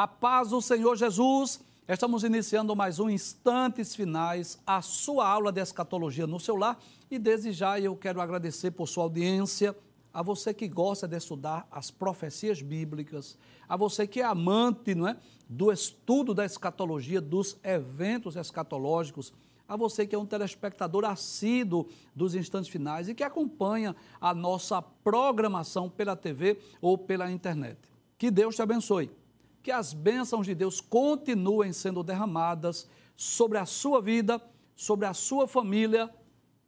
A paz do Senhor Jesus. Estamos iniciando mais um Instantes Finais, a sua aula de escatologia no seu lar. E desde já eu quero agradecer por sua audiência, a você que gosta de estudar as profecias bíblicas, a você que é amante não é, do estudo da escatologia, dos eventos escatológicos, a você que é um telespectador assíduo dos instantes finais e que acompanha a nossa programação pela TV ou pela internet. Que Deus te abençoe. Que as bênçãos de Deus continuem sendo derramadas sobre a sua vida, sobre a sua família.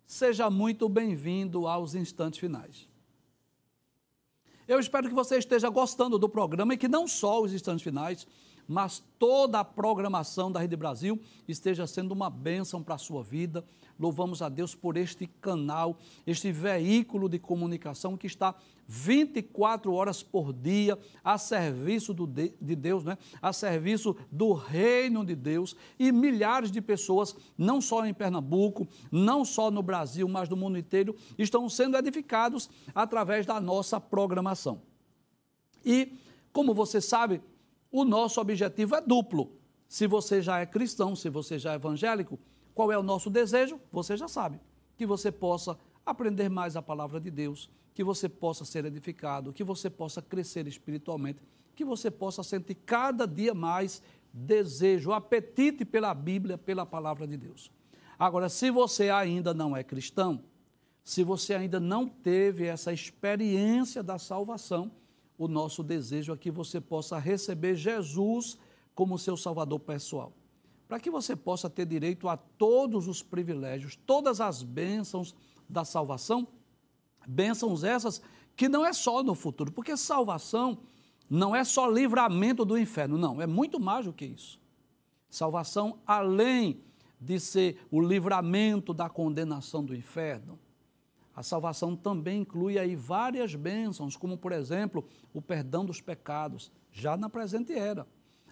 Seja muito bem-vindo aos instantes finais. Eu espero que você esteja gostando do programa e que não só os instantes finais, mas toda a programação da Rede Brasil esteja sendo uma bênção para a sua vida. Louvamos a Deus por este canal, este veículo de comunicação que está 24 horas por dia a serviço do de, de Deus, né? a serviço do reino de Deus. E milhares de pessoas, não só em Pernambuco, não só no Brasil, mas no mundo inteiro, estão sendo edificados através da nossa programação. E, como você sabe, o nosso objetivo é duplo. Se você já é cristão, se você já é evangélico, qual é o nosso desejo? Você já sabe. Que você possa aprender mais a palavra de Deus, que você possa ser edificado, que você possa crescer espiritualmente, que você possa sentir cada dia mais desejo, apetite pela Bíblia, pela palavra de Deus. Agora, se você ainda não é cristão, se você ainda não teve essa experiência da salvação, o nosso desejo é que você possa receber Jesus como seu Salvador pessoal. Para que você possa ter direito a todos os privilégios, todas as bênçãos da salvação, bênçãos essas que não é só no futuro, porque salvação não é só livramento do inferno, não, é muito mais do que isso. Salvação, além de ser o livramento da condenação do inferno, a salvação também inclui aí várias bênçãos, como por exemplo, o perdão dos pecados, já na presente era.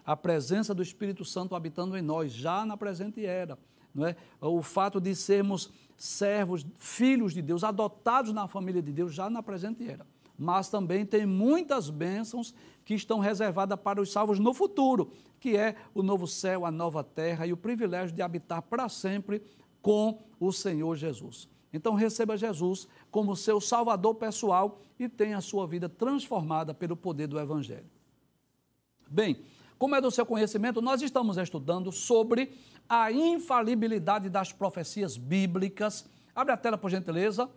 A presença do Espírito Santo habitando em nós, já na presente era. Não é? O fato de sermos servos, filhos de Deus, adotados na família de Deus, já na presente era. Mas também tem muitas bênçãos que estão reservadas para os salvos no futuro, que é o novo céu, a nova terra e o privilégio de habitar para sempre com o Senhor Jesus. Então receba Jesus como seu salvador pessoal e tenha a sua vida transformada pelo poder do Evangelho. Bem, como é do seu conhecimento, nós estamos estudando sobre a infalibilidade das profecias bíblicas. Abre a tela, por gentileza.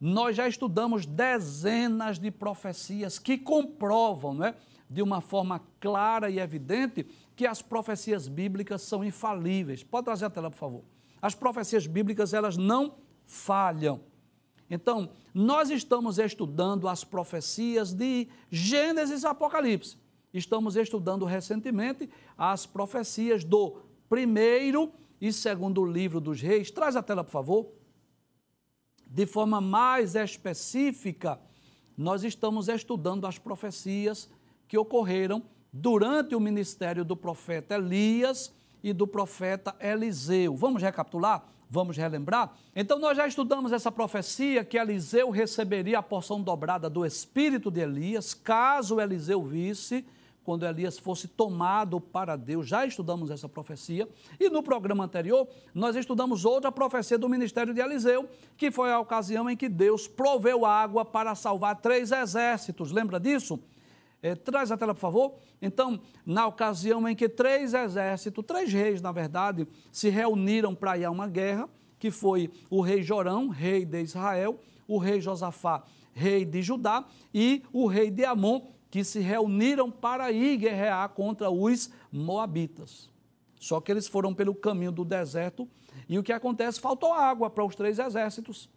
Nós já estudamos dezenas de profecias que comprovam, não é, de uma forma clara e evidente, que as profecias bíblicas são infalíveis. Pode trazer a tela, por favor. As profecias bíblicas, elas não falham. Então, nós estamos estudando as profecias de Gênesis e Apocalipse. Estamos estudando recentemente as profecias do primeiro e segundo livro dos reis. Traz a tela, por favor. De forma mais específica, nós estamos estudando as profecias que ocorreram durante o ministério do profeta Elias e do profeta Eliseu. Vamos recapitular? Vamos relembrar? Então, nós já estudamos essa profecia que Eliseu receberia a porção dobrada do espírito de Elias, caso Eliseu visse quando Elias fosse tomado para Deus. Já estudamos essa profecia. E no programa anterior, nós estudamos outra profecia do ministério de Eliseu, que foi a ocasião em que Deus proveu água para salvar três exércitos. Lembra disso? É, traz a tela, por favor. Então, na ocasião em que três exércitos, três reis, na verdade, se reuniram para ir a uma guerra, que foi o rei Jorão, rei de Israel, o rei Josafá, rei de Judá, e o rei de Amon, que se reuniram para ir guerrear contra os moabitas. Só que eles foram pelo caminho do deserto e o que acontece? Faltou água para os três exércitos.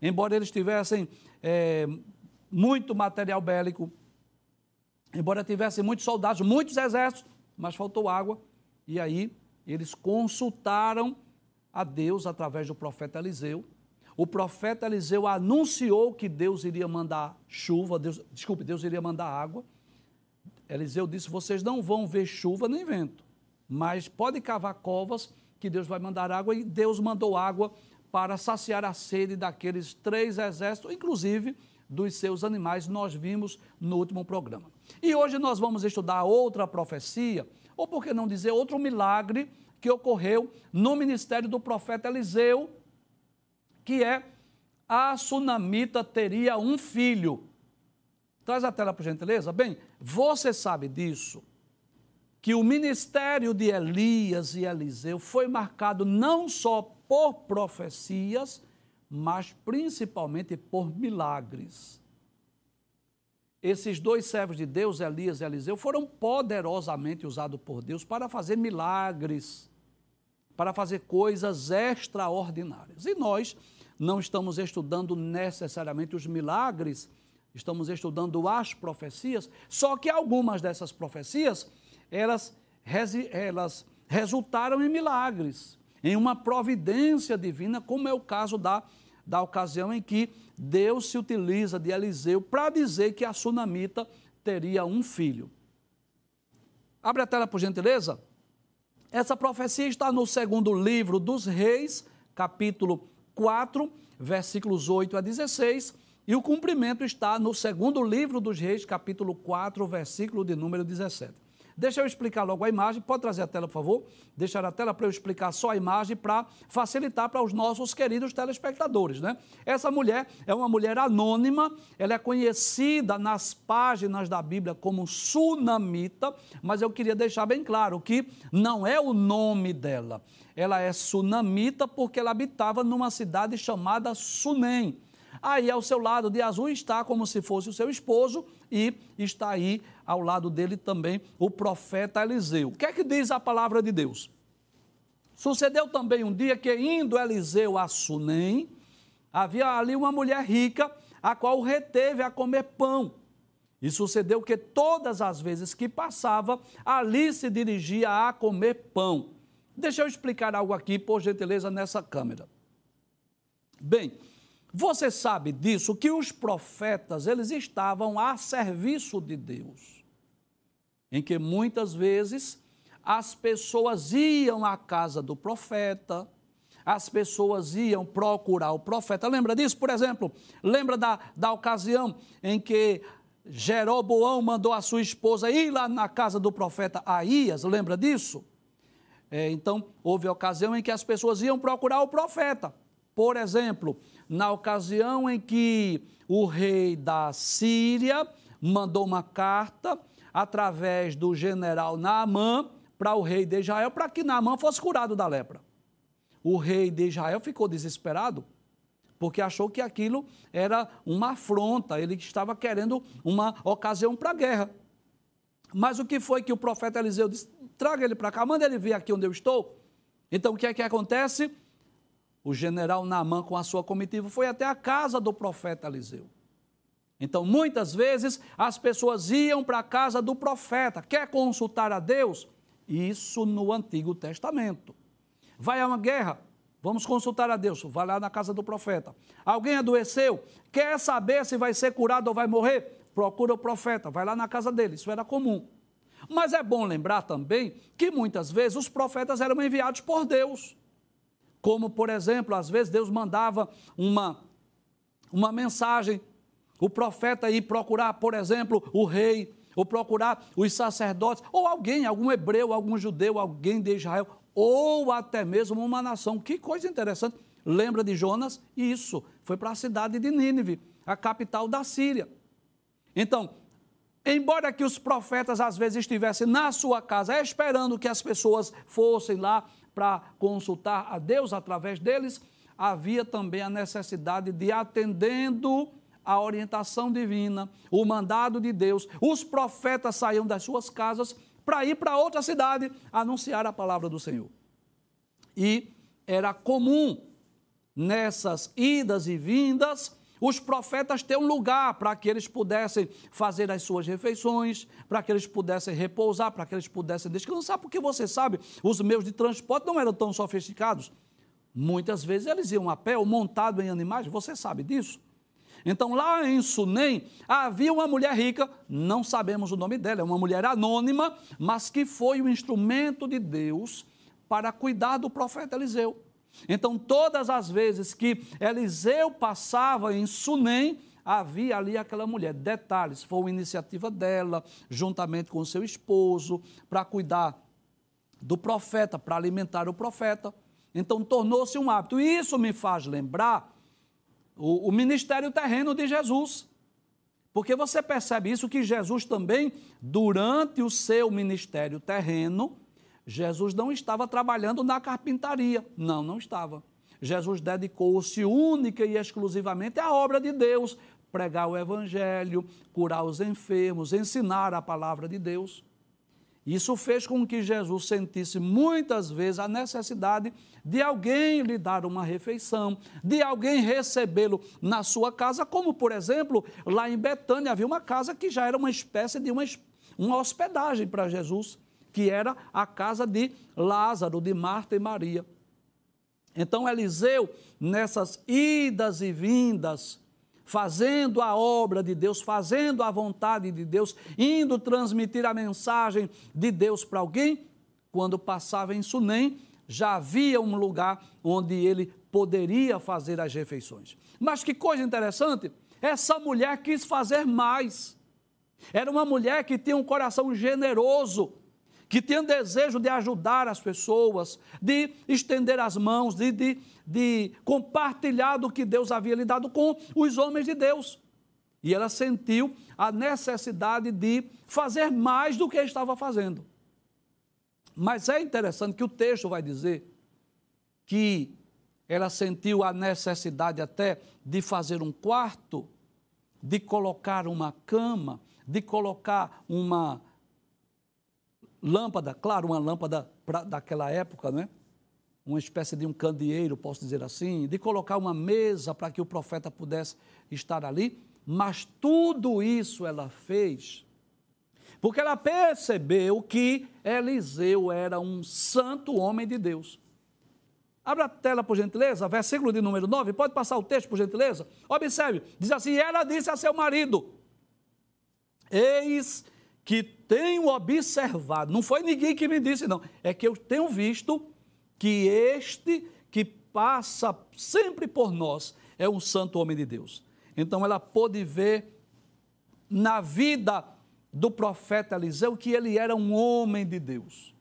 Embora eles tivessem é, muito material bélico, embora tivessem muitos soldados, muitos exércitos, mas faltou água. E aí eles consultaram a Deus através do profeta Eliseu. O profeta Eliseu anunciou que Deus iria mandar chuva, Deus, desculpe, Deus iria mandar água. Eliseu disse: Vocês não vão ver chuva nem vento, mas pode cavar covas que Deus vai mandar água. E Deus mandou água para saciar a sede daqueles três exércitos, inclusive dos seus animais, nós vimos no último programa. E hoje nós vamos estudar outra profecia, ou por que não dizer outro milagre que ocorreu no ministério do profeta Eliseu, que é a sunamita teria um filho. Traz a tela, por gentileza. Bem, você sabe disso, que o ministério de Elias e Eliseu foi marcado não só por profecias, mas principalmente por milagres. Esses dois servos de Deus, Elias e Eliseu, foram poderosamente usados por Deus para fazer milagres, para fazer coisas extraordinárias. E nós não estamos estudando necessariamente os milagres, estamos estudando as profecias, só que algumas dessas profecias, elas, elas resultaram em milagres, em uma providência divina, como é o caso da, da ocasião em que Deus se utiliza de Eliseu para dizer que a sunamita teria um filho. Abre a tela, por gentileza. Essa profecia está no segundo livro dos Reis, capítulo 4, versículos 8 a 16, e o cumprimento está no segundo livro dos Reis, capítulo 4, versículo de número 17. Deixa eu explicar logo a imagem. Pode trazer a tela, por favor? Deixar a tela para eu explicar só a imagem para facilitar para os nossos queridos telespectadores, né? Essa mulher é uma mulher anônima, ela é conhecida nas páginas da Bíblia como Sunamita, mas eu queria deixar bem claro que não é o nome dela. Ela é sunamita porque ela habitava numa cidade chamada Sunem. Aí ao seu lado de azul está como se fosse o seu esposo e está aí ao lado dele também o profeta Eliseu. O que é que diz a palavra de Deus? Sucedeu também um dia que, indo Eliseu a Sunem, havia ali uma mulher rica, a qual reteve a comer pão. E sucedeu que todas as vezes que passava, ali se dirigia a comer pão. Deixa eu explicar algo aqui, por gentileza, nessa câmera. Bem, você sabe disso que os profetas, eles estavam a serviço de Deus. Em que muitas vezes as pessoas iam à casa do profeta, as pessoas iam procurar o profeta. Lembra disso? Por exemplo, lembra da, da ocasião em que Jeroboão mandou a sua esposa ir lá na casa do profeta Aías? Lembra disso? É, então, houve ocasião em que as pessoas iam procurar o profeta. Por exemplo, na ocasião em que o rei da Síria mandou uma carta através do general Naamã para o rei de Israel, para que Naamã fosse curado da lepra. O rei de Israel ficou desesperado, porque achou que aquilo era uma afronta, ele estava querendo uma ocasião para a guerra. Mas o que foi que o profeta Eliseu disse? Traga ele para cá, manda ele vir aqui onde eu estou. Então o que é que acontece? O general Naamã, com a sua comitiva, foi até a casa do profeta Eliseu. Então, muitas vezes, as pessoas iam para a casa do profeta, quer consultar a Deus? Isso no Antigo Testamento. Vai a uma guerra, vamos consultar a Deus, vai lá na casa do profeta. Alguém adoeceu, quer saber se vai ser curado ou vai morrer? Procura o profeta, vai lá na casa dele, isso era comum. Mas é bom lembrar também que muitas vezes os profetas eram enviados por Deus. Como, por exemplo, às vezes Deus mandava uma, uma mensagem, o profeta ir procurar, por exemplo, o rei, ou procurar os sacerdotes, ou alguém, algum hebreu, algum judeu, alguém de Israel, ou até mesmo uma nação. Que coisa interessante. Lembra de Jonas? Isso, foi para a cidade de Nínive, a capital da Síria. Então, embora que os profetas às vezes estivessem na sua casa esperando que as pessoas fossem lá para consultar a Deus através deles, havia também a necessidade de atendendo a orientação divina, o mandado de Deus. Os profetas saíam das suas casas para ir para outra cidade anunciar a palavra do Senhor. E era comum nessas idas e vindas os profetas têm um lugar para que eles pudessem fazer as suas refeições, para que eles pudessem repousar, para que eles pudessem descansar, porque você sabe, os meios de transporte não eram tão sofisticados. Muitas vezes eles iam a pé ou montado em animais, você sabe disso. Então, lá em Sunem, havia uma mulher rica, não sabemos o nome dela, é uma mulher anônima, mas que foi o instrumento de Deus para cuidar do profeta Eliseu. Então, todas as vezes que Eliseu passava em Sunem, havia ali aquela mulher. Detalhes, foi uma iniciativa dela, juntamente com seu esposo, para cuidar do profeta, para alimentar o profeta. Então tornou-se um hábito. E isso me faz lembrar o, o ministério terreno de Jesus. Porque você percebe isso que Jesus também, durante o seu ministério terreno, Jesus não estava trabalhando na carpintaria. Não, não estava. Jesus dedicou-se única e exclusivamente à obra de Deus, pregar o evangelho, curar os enfermos, ensinar a palavra de Deus. Isso fez com que Jesus sentisse muitas vezes a necessidade de alguém lhe dar uma refeição, de alguém recebê-lo na sua casa, como por exemplo, lá em Betânia havia uma casa que já era uma espécie de uma, uma hospedagem para Jesus, que era a casa de Lázaro, de Marta e Maria. Então Eliseu, nessas idas e vindas, fazendo a obra de Deus, fazendo a vontade de Deus, indo transmitir a mensagem de Deus para alguém, quando passava em Sunem, já havia um lugar onde ele poderia fazer as refeições. Mas que coisa interessante, essa mulher quis fazer mais. Era uma mulher que tinha um coração generoso, que tinha desejo de ajudar as pessoas, de estender as mãos, de, de, de compartilhar do que Deus havia lhe dado com os homens de Deus. E ela sentiu a necessidade de fazer mais do que estava fazendo. Mas é interessante que o texto vai dizer que ela sentiu a necessidade até de fazer um quarto, de colocar uma cama, de colocar uma lâmpada, claro, uma lâmpada pra, daquela época, né? uma espécie de um candeeiro, posso dizer assim, de colocar uma mesa para que o profeta pudesse estar ali, mas tudo isso ela fez porque ela percebeu que Eliseu era um santo homem de Deus. Abra a tela, por gentileza, versículo de número 9, pode passar o texto, por gentileza? Observe, diz assim: ela disse a seu marido: Eis que tenho observado, não foi ninguém que me disse, não, é que eu tenho visto que este que passa sempre por nós é um santo homem de Deus. Então ela pôde ver na vida do profeta Eliseu que ele era um homem de Deus.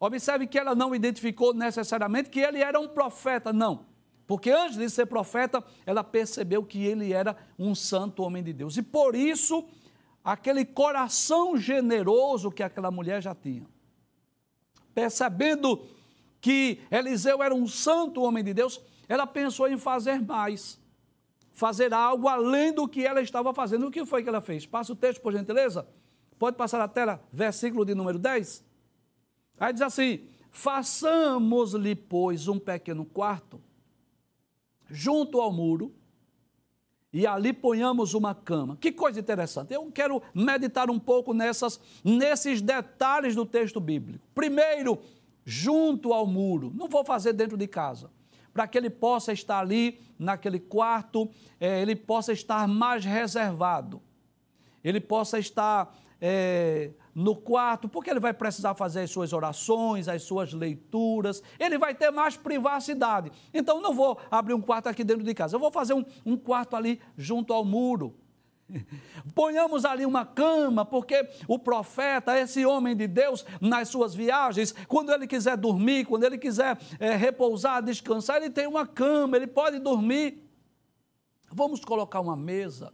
Observe que ela não identificou necessariamente que ele era um profeta, não. Porque antes de ser profeta, ela percebeu que ele era um santo homem de Deus. E por isso, aquele coração generoso que aquela mulher já tinha. Percebendo que Eliseu era um santo homem de Deus, ela pensou em fazer mais. Fazer algo além do que ela estava fazendo. O que foi que ela fez? Passa o texto, por gentileza. Pode passar a tela, versículo de número 10. Aí diz assim: Façamos-lhe, pois, um pequeno quarto junto ao muro e ali ponhamos uma cama. Que coisa interessante. Eu quero meditar um pouco nessas, nesses detalhes do texto bíblico. Primeiro, junto ao muro. Não vou fazer dentro de casa. Para que ele possa estar ali, naquele quarto, é, ele possa estar mais reservado. Ele possa estar é, no quarto, porque ele vai precisar fazer as suas orações, as suas leituras, ele vai ter mais privacidade. Então, não vou abrir um quarto aqui dentro de casa, eu vou fazer um, um quarto ali junto ao muro. Ponhamos ali uma cama, porque o profeta, esse homem de Deus, nas suas viagens, quando ele quiser dormir, quando ele quiser é, repousar, descansar, ele tem uma cama, ele pode dormir. Vamos colocar uma mesa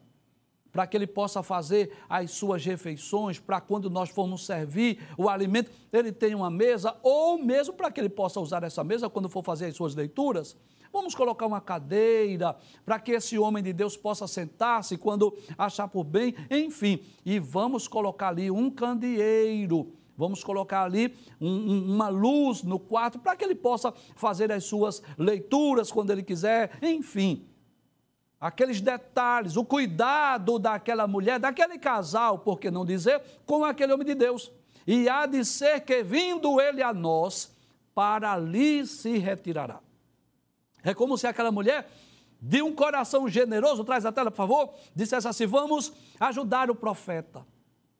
para que ele possa fazer as suas refeições, para quando nós formos servir o alimento, ele tenha uma mesa, ou mesmo para que ele possa usar essa mesa quando for fazer as suas leituras. Vamos colocar uma cadeira para que esse homem de Deus possa sentar-se quando achar por bem, enfim, e vamos colocar ali um candeeiro. Vamos colocar ali um, um, uma luz no quarto para que ele possa fazer as suas leituras quando ele quiser, enfim aqueles detalhes, o cuidado daquela mulher, daquele casal, por que não dizer, com aquele homem de Deus. E há de ser que, vindo ele a nós, para ali se retirará. É como se aquela mulher, de um coração generoso, traz a tela, por favor, dissesse assim: vamos ajudar o profeta.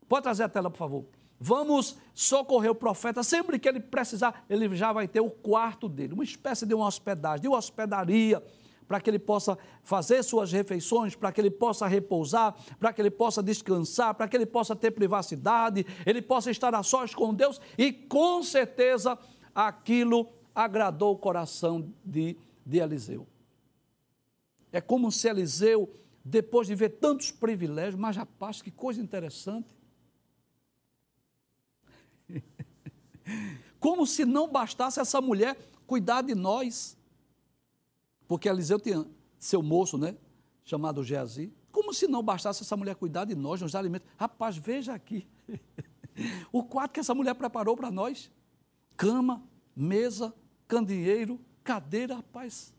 Pode trazer a tela, por favor. Vamos socorrer o profeta. Sempre que ele precisar, ele já vai ter o quarto dele, uma espécie de uma hospedagem, de uma hospedaria para que ele possa fazer suas refeições, para que ele possa repousar, para que ele possa descansar, para que ele possa ter privacidade, ele possa estar a sós com Deus e com certeza aquilo agradou o coração de, de Eliseu. É como se Eliseu, depois de ver tantos privilégios, mas rapaz, que coisa interessante. Como se não bastasse essa mulher cuidar de nós. Porque Eliseu tinha seu moço, né? Chamado Geazi. Como se não bastasse essa mulher cuidar de nós, nos alimentos. Rapaz, veja aqui. o quarto que essa mulher preparou para nós. Cama, mesa, candeeiro, cadeira, rapaz.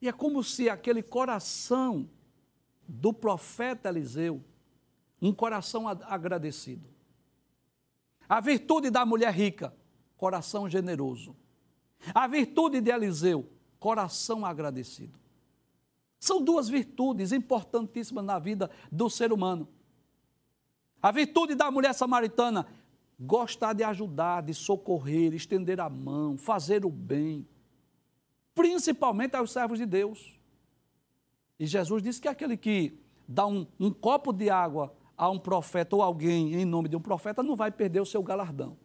E é como se aquele coração do profeta Eliseu, um coração agradecido. A virtude da mulher rica, coração generoso. A virtude de Eliseu, coração agradecido. São duas virtudes importantíssimas na vida do ser humano. A virtude da mulher samaritana, gostar de ajudar, de socorrer, estender a mão, fazer o bem, principalmente aos servos de Deus. E Jesus disse que aquele que dá um, um copo de água a um profeta ou alguém em nome de um profeta não vai perder o seu galardão.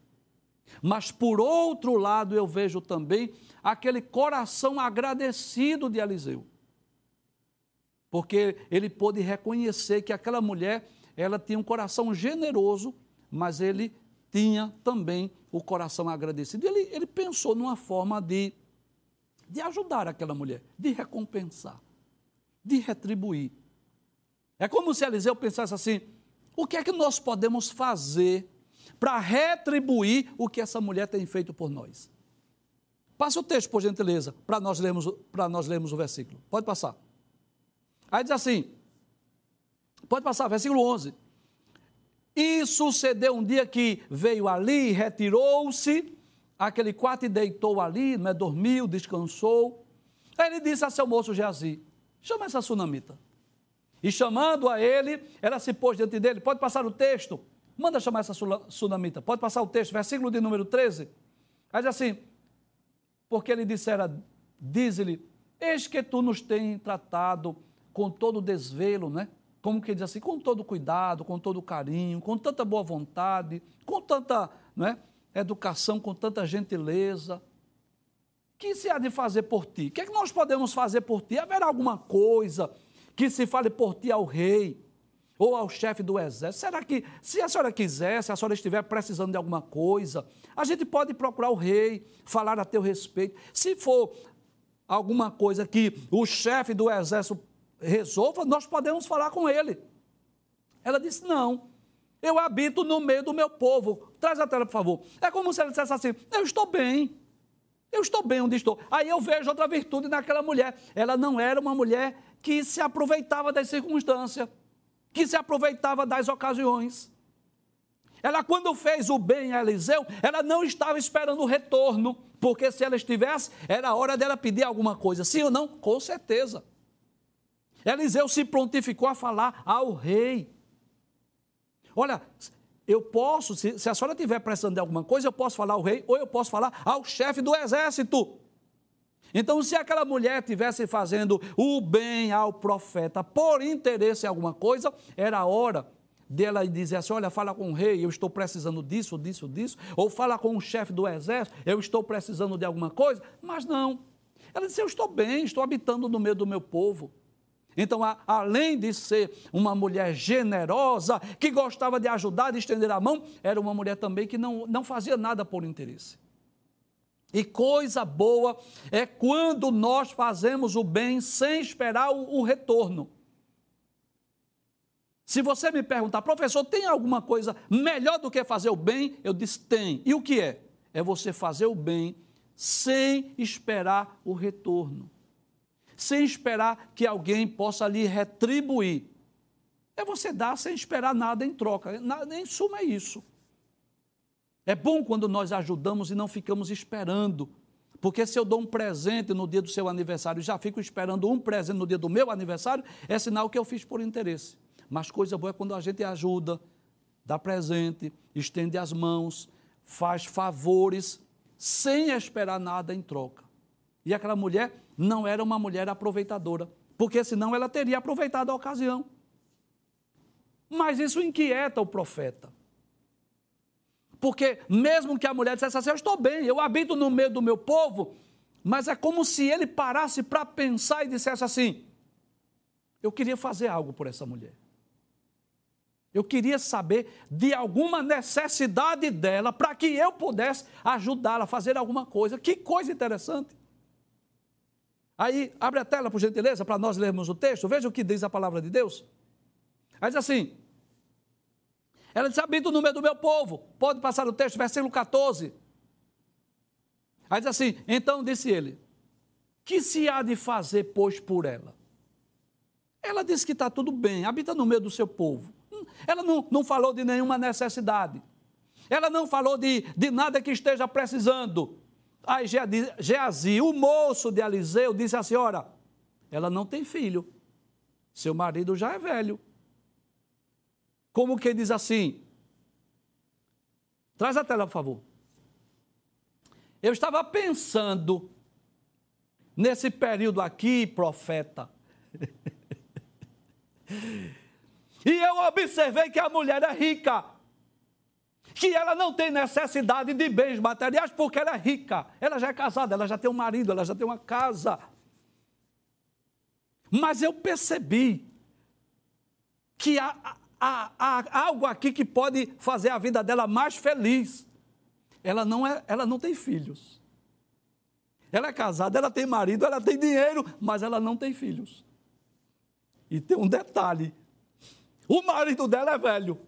Mas por outro lado, eu vejo também aquele coração agradecido de Eliseu. Porque ele pôde reconhecer que aquela mulher, ela tinha um coração generoso, mas ele tinha também o coração agradecido. Ele, ele pensou numa forma de, de ajudar aquela mulher, de recompensar, de retribuir. É como se Eliseu pensasse assim: o que é que nós podemos fazer para retribuir o que essa mulher tem feito por nós? Passa o texto, por gentileza, para nós lermos, para nós lermos o versículo. Pode passar. Aí diz assim: pode passar, versículo 11. E sucedeu um dia que veio ali, retirou-se, aquele quarto e deitou ali, né, dormiu, descansou. Aí ele disse a seu moço Geazi: chama essa sunamita. E chamando a ele, ela se pôs diante dele. Pode passar o texto. Manda chamar essa sunamita. Pode passar o texto, versículo de número 13. Aí diz assim: porque ele dissera, diz-lhe, eis que tu nos tens tratado com todo desvelo, né? como que diz assim, com todo cuidado, com todo carinho, com tanta boa vontade, com tanta né, educação, com tanta gentileza. Que se há de fazer por ti? O que, é que nós podemos fazer por ti? Haverá alguma coisa que se fale por ti ao rei ou ao chefe do exército? Será que, se a senhora quiser, se a senhora estiver precisando de alguma coisa, a gente pode procurar o rei, falar a teu respeito. Se for alguma coisa que o chefe do exército resolva, nós podemos falar com ele. Ela disse: Não, eu habito no meio do meu povo. Traz a tela, por favor. É como se ela dissesse assim: Eu estou bem. Eu estou bem onde estou. Aí eu vejo outra virtude naquela mulher. Ela não era uma mulher que se aproveitava das circunstâncias, que se aproveitava das ocasiões. Ela, quando fez o bem a Eliseu, ela não estava esperando o retorno, porque se ela estivesse, era hora dela pedir alguma coisa. Sim ou não? Com certeza. Eliseu se prontificou a falar ao rei. Olha, eu posso, se, se a senhora estiver precisando de alguma coisa, eu posso falar ao rei, ou eu posso falar ao chefe do exército. Então, se aquela mulher estivesse fazendo o bem ao profeta por interesse em alguma coisa, era hora dela dizer assim: olha, fala com o rei, eu estou precisando disso, disso, disso, ou fala com o chefe do exército, eu estou precisando de alguma coisa, mas não. Ela disse: eu estou bem, estou habitando no meio do meu povo. Então, a, além de ser uma mulher generosa, que gostava de ajudar, de estender a mão, era uma mulher também que não, não fazia nada por interesse. E coisa boa é quando nós fazemos o bem sem esperar o, o retorno. Se você me perguntar, professor, tem alguma coisa melhor do que fazer o bem? Eu disse, tem. E o que é? É você fazer o bem sem esperar o retorno sem esperar que alguém possa lhe retribuir. É você dar sem esperar nada em troca. Em suma, é isso. É bom quando nós ajudamos e não ficamos esperando. Porque se eu dou um presente no dia do seu aniversário e já fico esperando um presente no dia do meu aniversário, é sinal que eu fiz por interesse. Mas coisa boa é quando a gente ajuda, dá presente, estende as mãos, faz favores, sem esperar nada em troca. E aquela mulher não era uma mulher aproveitadora, porque senão ela teria aproveitado a ocasião. Mas isso inquieta o profeta. Porque mesmo que a mulher dissesse assim, eu estou bem, eu habito no meio do meu povo, mas é como se ele parasse para pensar e dissesse assim: eu queria fazer algo por essa mulher. Eu queria saber de alguma necessidade dela para que eu pudesse ajudá-la a fazer alguma coisa. Que coisa interessante. Aí, abre a tela, por gentileza, para nós lermos o texto. Veja o que diz a palavra de Deus. Aí diz assim: Ela disse: Habito no meio do meu povo. Pode passar o texto, versículo 14. Aí diz assim: Então disse ele: Que se há de fazer, pois, por ela? Ela disse que está tudo bem, habita no meio do seu povo. Ela não, não falou de nenhuma necessidade. Ela não falou de, de nada que esteja precisando. Aí Geazi, o moço de Eliseu, disse à senhora: ela não tem filho. Seu marido já é velho. Como que diz assim? Traz a tela, por favor. Eu estava pensando nesse período aqui, profeta. E eu observei que a mulher é rica. Que ela não tem necessidade de bens materiais porque ela é rica. Ela já é casada, ela já tem um marido, ela já tem uma casa. Mas eu percebi que há, há, há algo aqui que pode fazer a vida dela mais feliz. Ela não, é, ela não tem filhos. Ela é casada, ela tem marido, ela tem dinheiro, mas ela não tem filhos. E tem um detalhe: o marido dela é velho.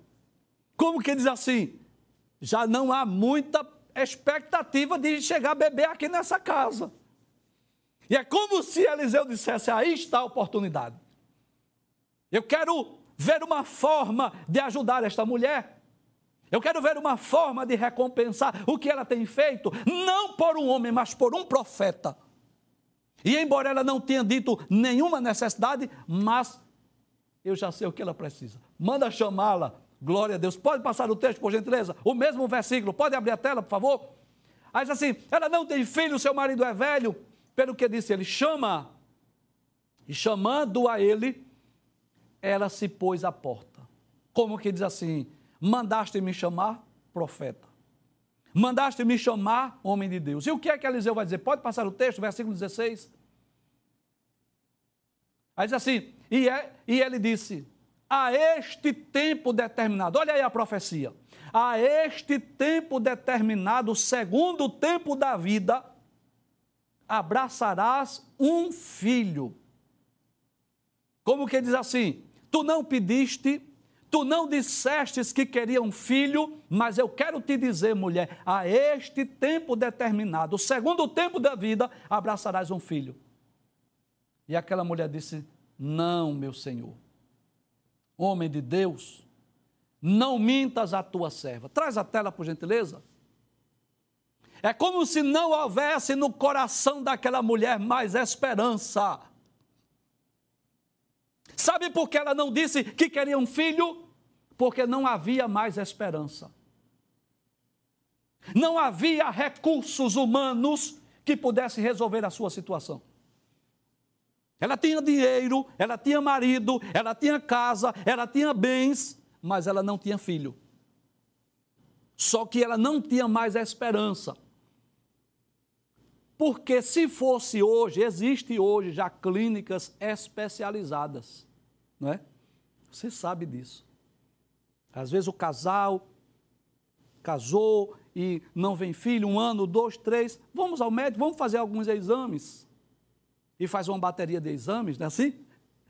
Como que diz assim? Já não há muita expectativa de chegar a beber aqui nessa casa. E é como se Eliseu dissesse: aí está a oportunidade. Eu quero ver uma forma de ajudar esta mulher. Eu quero ver uma forma de recompensar o que ela tem feito, não por um homem, mas por um profeta. E embora ela não tenha dito nenhuma necessidade, mas eu já sei o que ela precisa. Manda chamá-la. Glória a Deus. Pode passar o texto, por gentileza? O mesmo versículo. Pode abrir a tela, por favor? Aí diz assim: ela não tem filho, seu marido é velho. Pelo que disse ele, chama. E chamando a ele, ela se pôs à porta. Como que diz assim: mandaste me chamar, profeta. Mandaste me chamar, homem de Deus. E o que é que Eliseu vai dizer? Pode passar o texto, versículo 16. Aí diz assim: e, é, e ele disse: A este tempo determinado, olha aí a profecia. A este tempo determinado, segundo o tempo da vida, abraçarás um filho. Como que diz assim? Tu não pediste, tu não dissestes que queria um filho, mas eu quero te dizer, mulher, a este tempo determinado, segundo o tempo da vida, abraçarás um filho. E aquela mulher disse: Não, meu senhor. Homem de Deus, não mintas a tua serva. Traz a tela, por gentileza. É como se não houvesse no coração daquela mulher mais esperança. Sabe por que ela não disse que queria um filho? Porque não havia mais esperança. Não havia recursos humanos que pudessem resolver a sua situação. Ela tinha dinheiro, ela tinha marido, ela tinha casa, ela tinha bens, mas ela não tinha filho. Só que ela não tinha mais esperança. Porque se fosse hoje, existe hoje já clínicas especializadas, não é? Você sabe disso. Às vezes o casal casou e não vem filho, um ano, dois, três, vamos ao médico, vamos fazer alguns exames e faz uma bateria de exames, não é assim?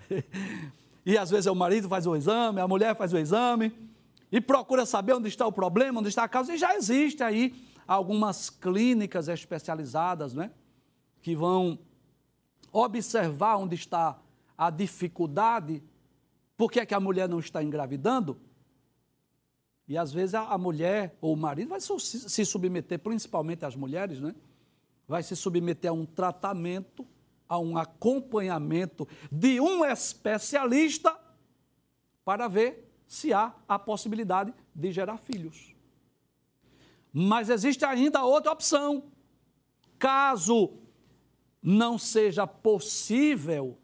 e às vezes é o marido faz o exame, a mulher faz o exame e procura saber onde está o problema, onde está a causa, e já existe aí algumas clínicas especializadas, né? Que vão observar onde está a dificuldade, por que, é que a mulher não está engravidando. E às vezes a mulher ou o marido vai se submeter, principalmente as mulheres, né? Vai se submeter a um tratamento a um acompanhamento de um especialista para ver se há a possibilidade de gerar filhos. Mas existe ainda outra opção. Caso não seja possível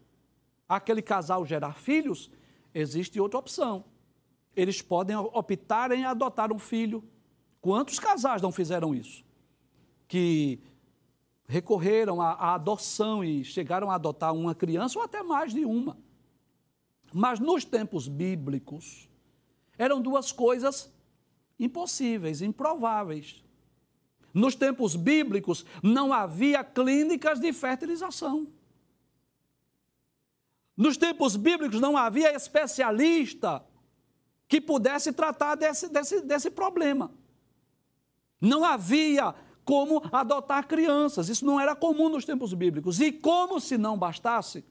aquele casal gerar filhos, existe outra opção. Eles podem optar em adotar um filho. Quantos casais não fizeram isso? Que recorreram à, adoção e chegaram a adotar uma criança ou até mais de uma. Mas nos tempos bíblicos, eram duas coisas impossíveis, improváveis. Nos tempos bíblicos, não havia clínicas de fertilização. Nos tempos bíblicos, não havia especialista que pudesse tratar desse, desse, desse problema. Não havia como adotar crianças, isso não era comum nos tempos bíblicos. E como se não bastasse,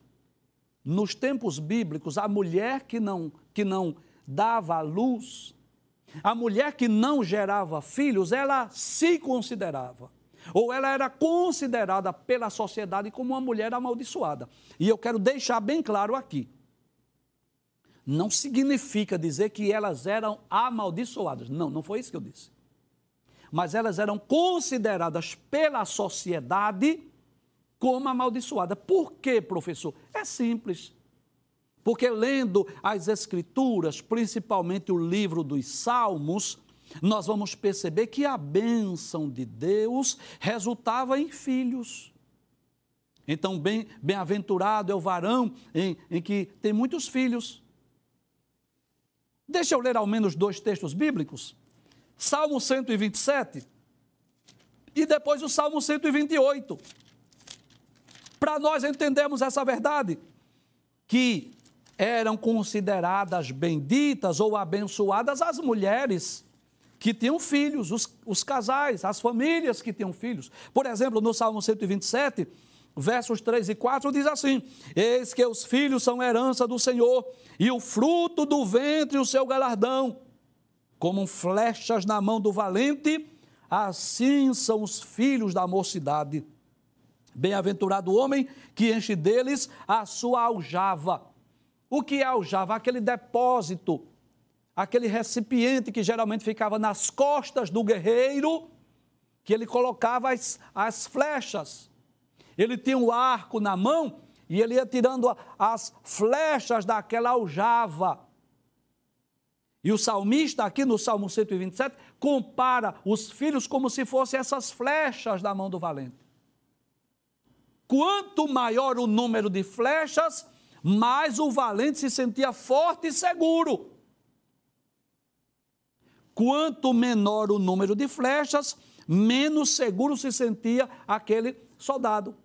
nos tempos bíblicos, a mulher que não, que não dava à luz, a mulher que não gerava filhos, ela se considerava, ou ela era considerada pela sociedade como uma mulher amaldiçoada. E eu quero deixar bem claro aqui: não significa dizer que elas eram amaldiçoadas. Não, não foi isso que eu disse. Mas elas eram consideradas pela sociedade como amaldiçoada. Por quê, professor? É simples. Porque lendo as Escrituras, principalmente o livro dos Salmos, nós vamos perceber que a bênção de Deus resultava em filhos. Então, bem, bem-aventurado é o varão em, em que tem muitos filhos. Deixa eu ler ao menos dois textos bíblicos. Salmo 127 e depois o Salmo 128 para nós entendermos essa verdade, que eram consideradas benditas ou abençoadas as mulheres que tinham filhos, os, os casais, as famílias que tinham filhos. Por exemplo, no Salmo 127, versos 3 e 4 diz assim: Eis que os filhos são herança do Senhor, e o fruto do ventre o seu galardão. Como flechas na mão do valente, assim são os filhos da mocidade. Bem-aventurado o homem que enche deles a sua aljava. O que é aljava? Aquele depósito, aquele recipiente que geralmente ficava nas costas do guerreiro, que ele colocava as, as flechas. Ele tinha um arco na mão e ele ia tirando as flechas daquela aljava. E o salmista, aqui no Salmo 127, compara os filhos como se fossem essas flechas da mão do valente. Quanto maior o número de flechas, mais o valente se sentia forte e seguro. Quanto menor o número de flechas, menos seguro se sentia aquele soldado.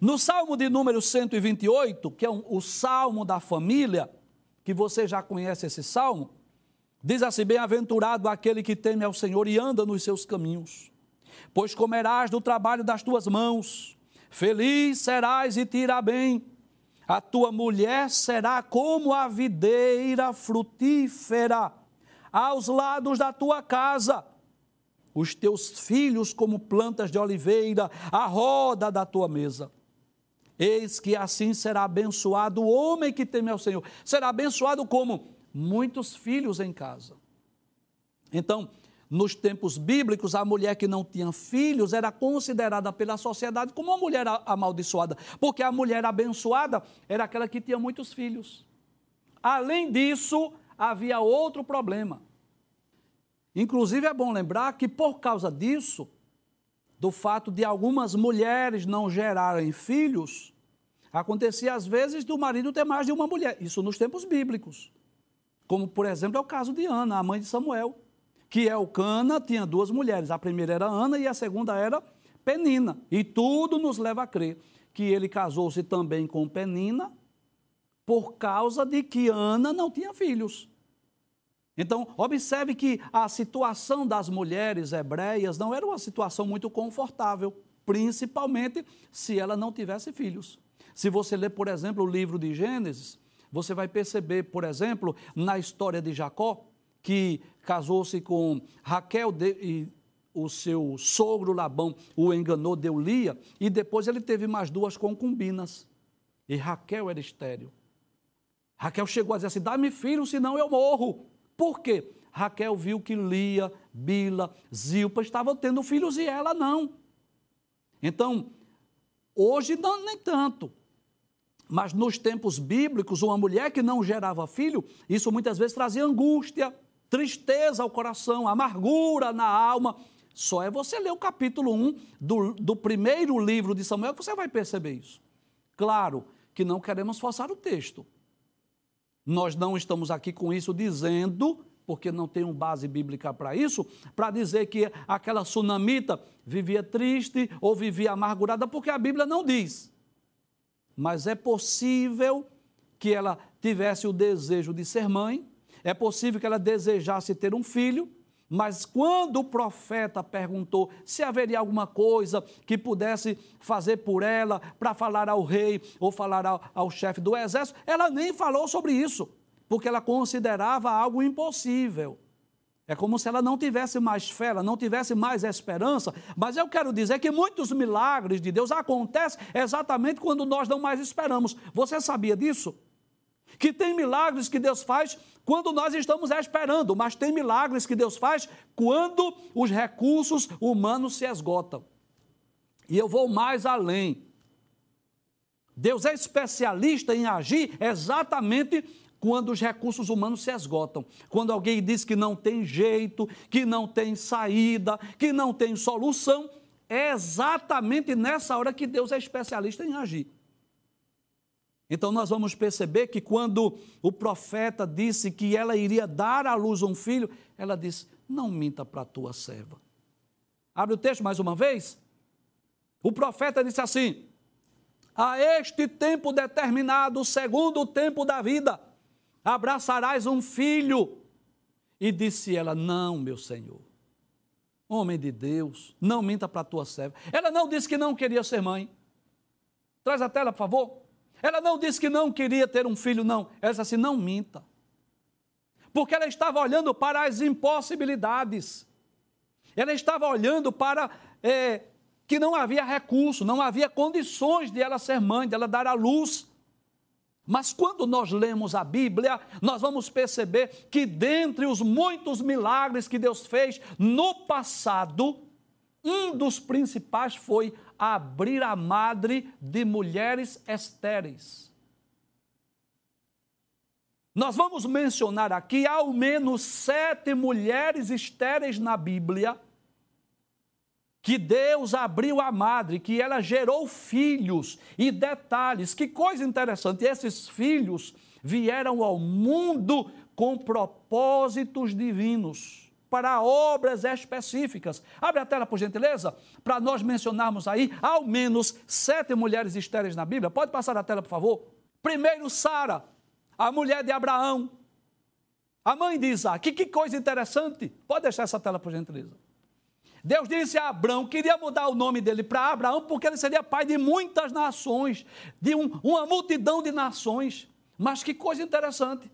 No Salmo de número 128, que é o salmo da família, que você já conhece esse salmo, diz assim: Bem-aventurado aquele que teme ao Senhor e anda nos seus caminhos pois comerás do trabalho das tuas mãos. Feliz serás e te irá bem. A tua mulher será como a videira frutífera aos lados da tua casa. Os teus filhos como plantas de oliveira à roda da tua mesa. Eis que assim será abençoado o homem que teme ao Senhor. Será abençoado como muitos filhos em casa. Então, nos tempos bíblicos, a mulher que não tinha filhos era considerada pela sociedade como uma mulher amaldiçoada, porque a mulher abençoada era aquela que tinha muitos filhos. Além disso, havia outro problema. Inclusive, é bom lembrar que, por causa disso, do fato de algumas mulheres não gerarem filhos, acontecia às vezes do marido ter mais de uma mulher. Isso nos tempos bíblicos. Como, por exemplo, é o caso de Ana, a mãe de Samuel que Elcana tinha duas mulheres. A primeira era Ana e a segunda era Penina. E tudo nos leva a crer que ele casou-se também com Penina por causa de que Ana não tinha filhos. Então, observe que a situação das mulheres hebreias não era uma situação muito confortável, principalmente se ela não tivesse filhos. Se você ler, por exemplo, o livro de Gênesis, você vai perceber, por exemplo, na história de Jacó, que casou-se com Raquel de, e o seu sogro Labão o enganou, deu Lia, e depois ele teve mais duas concubinas. E Raquel era estéreo. Raquel chegou a dizer assim: dá-me filho, senão eu morro. Por quê? Raquel viu que Lia, Bila, Zilpa estavam tendo filhos e ela não. Então, Hoje não, nem tanto. Mas nos tempos bíblicos, uma mulher que não gerava filho, isso muitas vezes trazia angústia, tristeza ao coração, amargura na alma. Só é você ler o capítulo 1 do, do primeiro livro de Samuel que você vai perceber isso. Claro que não queremos forçar o texto. Nós não estamos aqui com isso dizendo, porque não tem uma base bíblica para isso, para dizer que aquela sunamita vivia triste ou vivia amargurada, porque a Bíblia não diz mas é possível que ela tivesse o desejo de ser mãe, é possível que ela desejasse ter um filho, mas quando o profeta perguntou se haveria alguma coisa que pudesse fazer por ela, para falar ao rei ou falar ao, ao chefe do exército, ela nem falou sobre isso, porque ela considerava algo impossível. É como se ela não tivesse mais fé, ela não tivesse mais esperança. Mas eu quero dizer que muitos milagres de Deus acontecem exatamente quando nós não mais esperamos. Você sabia disso? Que tem milagres que Deus faz quando nós estamos esperando, mas tem milagres que Deus faz quando os recursos humanos se esgotam. E eu vou mais além. Deus é especialista em agir exatamente quando os recursos humanos se esgotam, quando alguém diz que não tem jeito, que não tem saída, que não tem solução, é exatamente nessa hora que Deus é especialista em agir. Então nós vamos perceber que quando o profeta disse que ela iria dar à luz um filho, ela disse: Não minta para a tua serva. Abre o texto mais uma vez. O profeta disse assim: A este tempo determinado, segundo o tempo da vida, abraçarás um filho. E disse ela: Não, meu senhor, homem de Deus, não minta para a tua serva. Ela não disse que não queria ser mãe. Traz a tela, por favor. Ela não disse que não queria ter um filho, não. Ela disse assim: não minta. Porque ela estava olhando para as impossibilidades. Ela estava olhando para é, que não havia recurso, não havia condições de ela ser mãe, de ela dar à luz. Mas quando nós lemos a Bíblia, nós vamos perceber que dentre os muitos milagres que Deus fez no passado, um dos principais foi abrir a madre de mulheres estéreis. Nós vamos mencionar aqui ao menos sete mulheres estéreis na Bíblia que Deus abriu a madre, que ela gerou filhos. E detalhes, que coisa interessante, esses filhos vieram ao mundo com propósitos divinos, para obras específicas. Abre a tela, por gentileza, para nós mencionarmos aí ao menos sete mulheres estéreis na Bíblia. Pode passar a tela, por favor? Primeiro, Sara, a mulher de Abraão, a mãe de Isaac. Que, coisa interessante. Pode deixar essa tela, por gentileza. Deus disse a Abraão, queria mudar o nome dele para Abraão, porque ele seria pai de muitas nações, de um, uma multidão de nações. Mas que coisa interessante.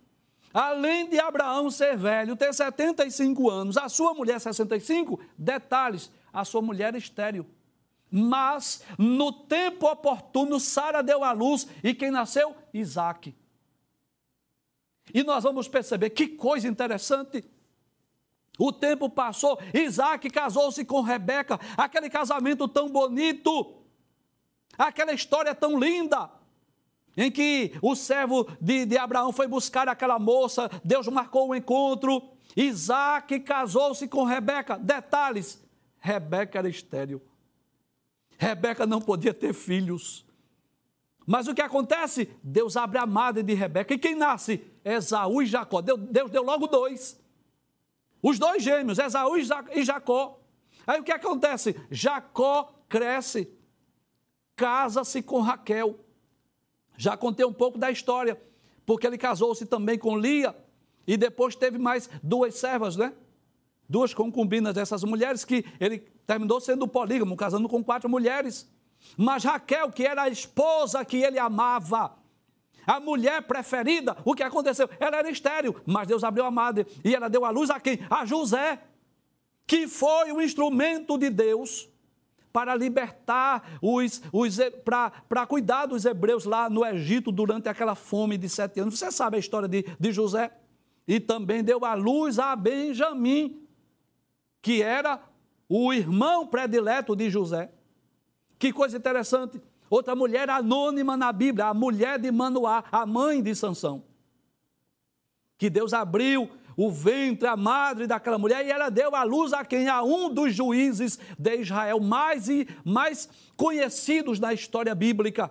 Além de Abraão ser velho, ter 75 anos, a sua mulher 65, detalhes, a sua mulher é estéreo. Mas no tempo oportuno, Sara deu à luz e quem nasceu? Isaac. E nós vamos perceber que coisa interessante. O tempo passou, Isaac casou-se com Rebeca, aquele casamento tão bonito, aquela história tão linda, em que o servo de, de Abraão foi buscar aquela moça, Deus marcou o um encontro, Isaac casou-se com Rebeca. Detalhes: Rebeca era estéril. Rebeca não podia ter filhos. Mas o que acontece? Deus abre a madre de Rebeca. E quem nasce? Esaú e Jacó. Deus, Deus deu logo dois. Os dois gêmeos, Esaú e Jacó. Aí o que acontece? Jacó cresce, casa-se com Raquel. Já contei um pouco da história, porque ele casou-se também com Lia e depois teve mais duas servas, né? Duas concubinas dessas mulheres que ele terminou sendo polígamo, casando com quatro mulheres. Mas Raquel, que era a esposa que ele amava, a mulher preferida, o que aconteceu? Ela era estéril, mas Deus abriu a madre e ela deu a luz a quem? A José, que foi o instrumento de Deus para libertar os, os para cuidar dos hebreus lá no Egito durante aquela fome de sete anos. Você sabe a história de, de José? E também deu a luz a Benjamim, que era o irmão predileto de José. Que coisa interessante. Outra mulher anônima na Bíblia, a mulher de Manoá, a mãe de Sansão. Que Deus abriu o ventre, a madre daquela mulher, e ela deu à luz a quem? A um dos juízes de Israel mais e mais conhecidos na história bíblica.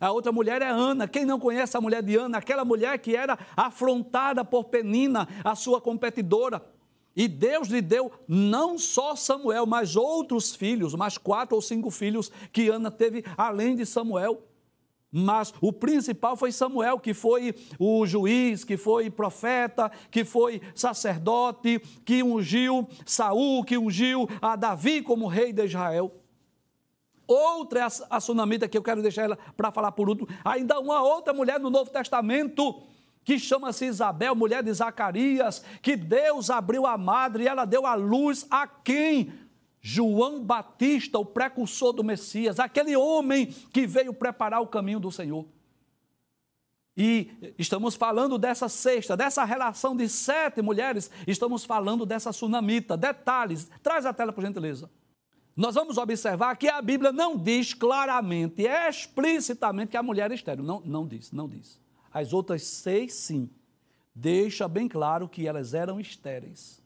A outra mulher é Ana. Quem não conhece a mulher de Ana? Aquela mulher que era afrontada por Penina, a sua competidora. E Deus lhe deu não só Samuel, mas outros filhos, mais quatro ou cinco filhos que Ana teve além de Samuel. Mas o principal foi Samuel, que foi o juiz, que foi profeta, que foi sacerdote, que ungiu Saul, que ungiu a Davi como rei de Israel. Outra a sunamita que eu quero deixar ela para falar por último. Ainda uma outra mulher no Novo Testamento que chama-se Isabel, mulher de Zacarias, que Deus abriu a madre e ela deu a luz a quem? João Batista, o precursor do Messias, aquele homem que veio preparar o caminho do Senhor. E estamos falando dessa sexta, dessa relação de sete mulheres, estamos falando dessa sunamita. Detalhes, traz a tela por gentileza. Nós vamos observar que a Bíblia não diz claramente, explicitamente que a mulher é estéreo. Não, não diz, não diz. As outras seis, sim. Deixa bem claro que elas eram estéreis.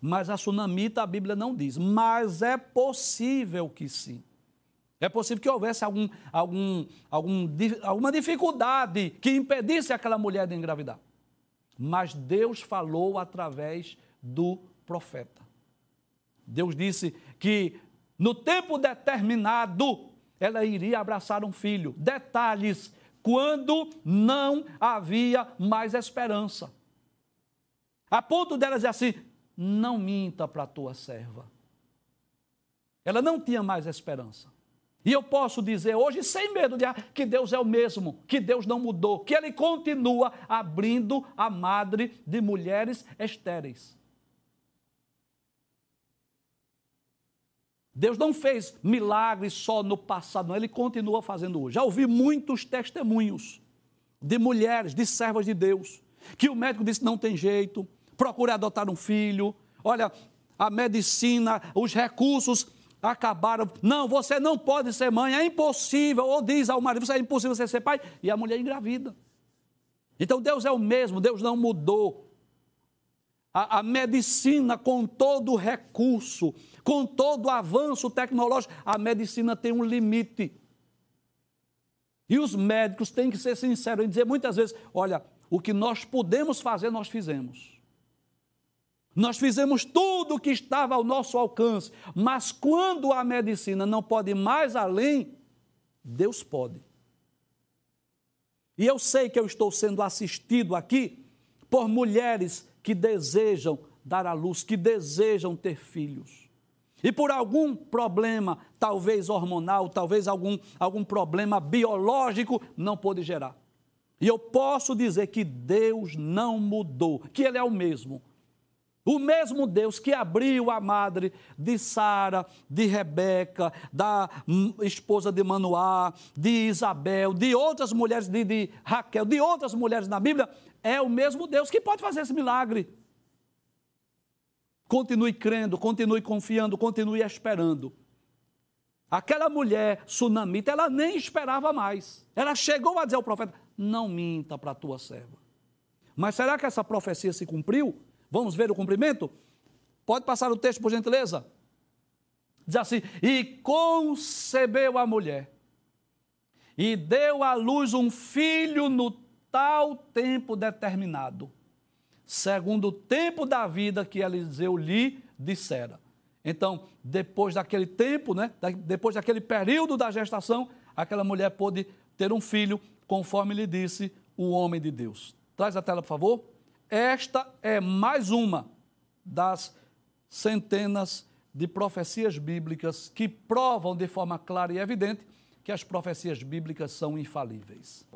Mas a sunamita a Bíblia não diz. Mas é possível que sim. É possível que houvesse algum, algum, algum, alguma dificuldade que impedisse aquela mulher de engravidar. Mas Deus falou através do profeta. Deus disse que no tempo determinado ela iria abraçar um filho. Detalhes quando não havia mais esperança. A ponto dela dizer assim: não minta para a tua serva. Ela não tinha mais esperança. E eu posso dizer hoje, sem medo de que Deus é o mesmo, que Deus não mudou, que Ele continua abrindo a madre de mulheres estéreis. Deus não fez milagres só no passado, não, Ele continua fazendo hoje. Já ouvi muitos testemunhos de mulheres, de servas de Deus, que o médico disse não tem jeito, procure adotar um filho, olha, a medicina, os recursos acabaram. Não, você não pode ser mãe, é impossível. Ou diz ao marido, é impossível você ser pai, e a mulher engravida. Então Deus é o mesmo, Deus não mudou. A, a medicina, com todo recurso, com todo avanço tecnológico, a medicina tem um limite. E os médicos têm que ser sinceros em dizer muitas vezes: olha, o que nós podemos fazer, nós fizemos. Nós fizemos tudo o que estava ao nosso alcance, mas quando a medicina não pode mais além, Deus pode. E eu sei que eu estou sendo assistido aqui por mulheres que desejam dar à luz, que desejam ter filhos. E por algum problema, talvez hormonal, talvez algum, algum problema biológico, não pôde gerar. E eu posso dizer que Deus não mudou, que Ele é o mesmo. O mesmo Deus que abriu a madre de Sara, de Rebeca, da esposa de Manoá, de Isabel, de outras mulheres, de, de Raquel, de outras mulheres na Bíblia, é o mesmo Deus que pode fazer esse milagre. Continue crendo, continue confiando, continue esperando. Aquela mulher sunamita, ela nem esperava mais. Ela chegou a dizer ao profeta: Não minta para a tua serva. Mas será que essa profecia se cumpriu? Vamos ver o cumprimento? Pode passar o texto, por gentileza? Diz assim: E concebeu a mulher, e deu à luz um filho no tal tempo determinado segundo o tempo da vida que Eliseu lhe dissera. Então, depois daquele tempo, né, depois daquele período da gestação, aquela mulher pôde ter um filho, conforme lhe disse o homem de Deus. Traz a tela, por favor. Esta é mais uma das centenas de profecias bíblicas que provam de forma clara e evidente que as profecias bíblicas são infalíveis.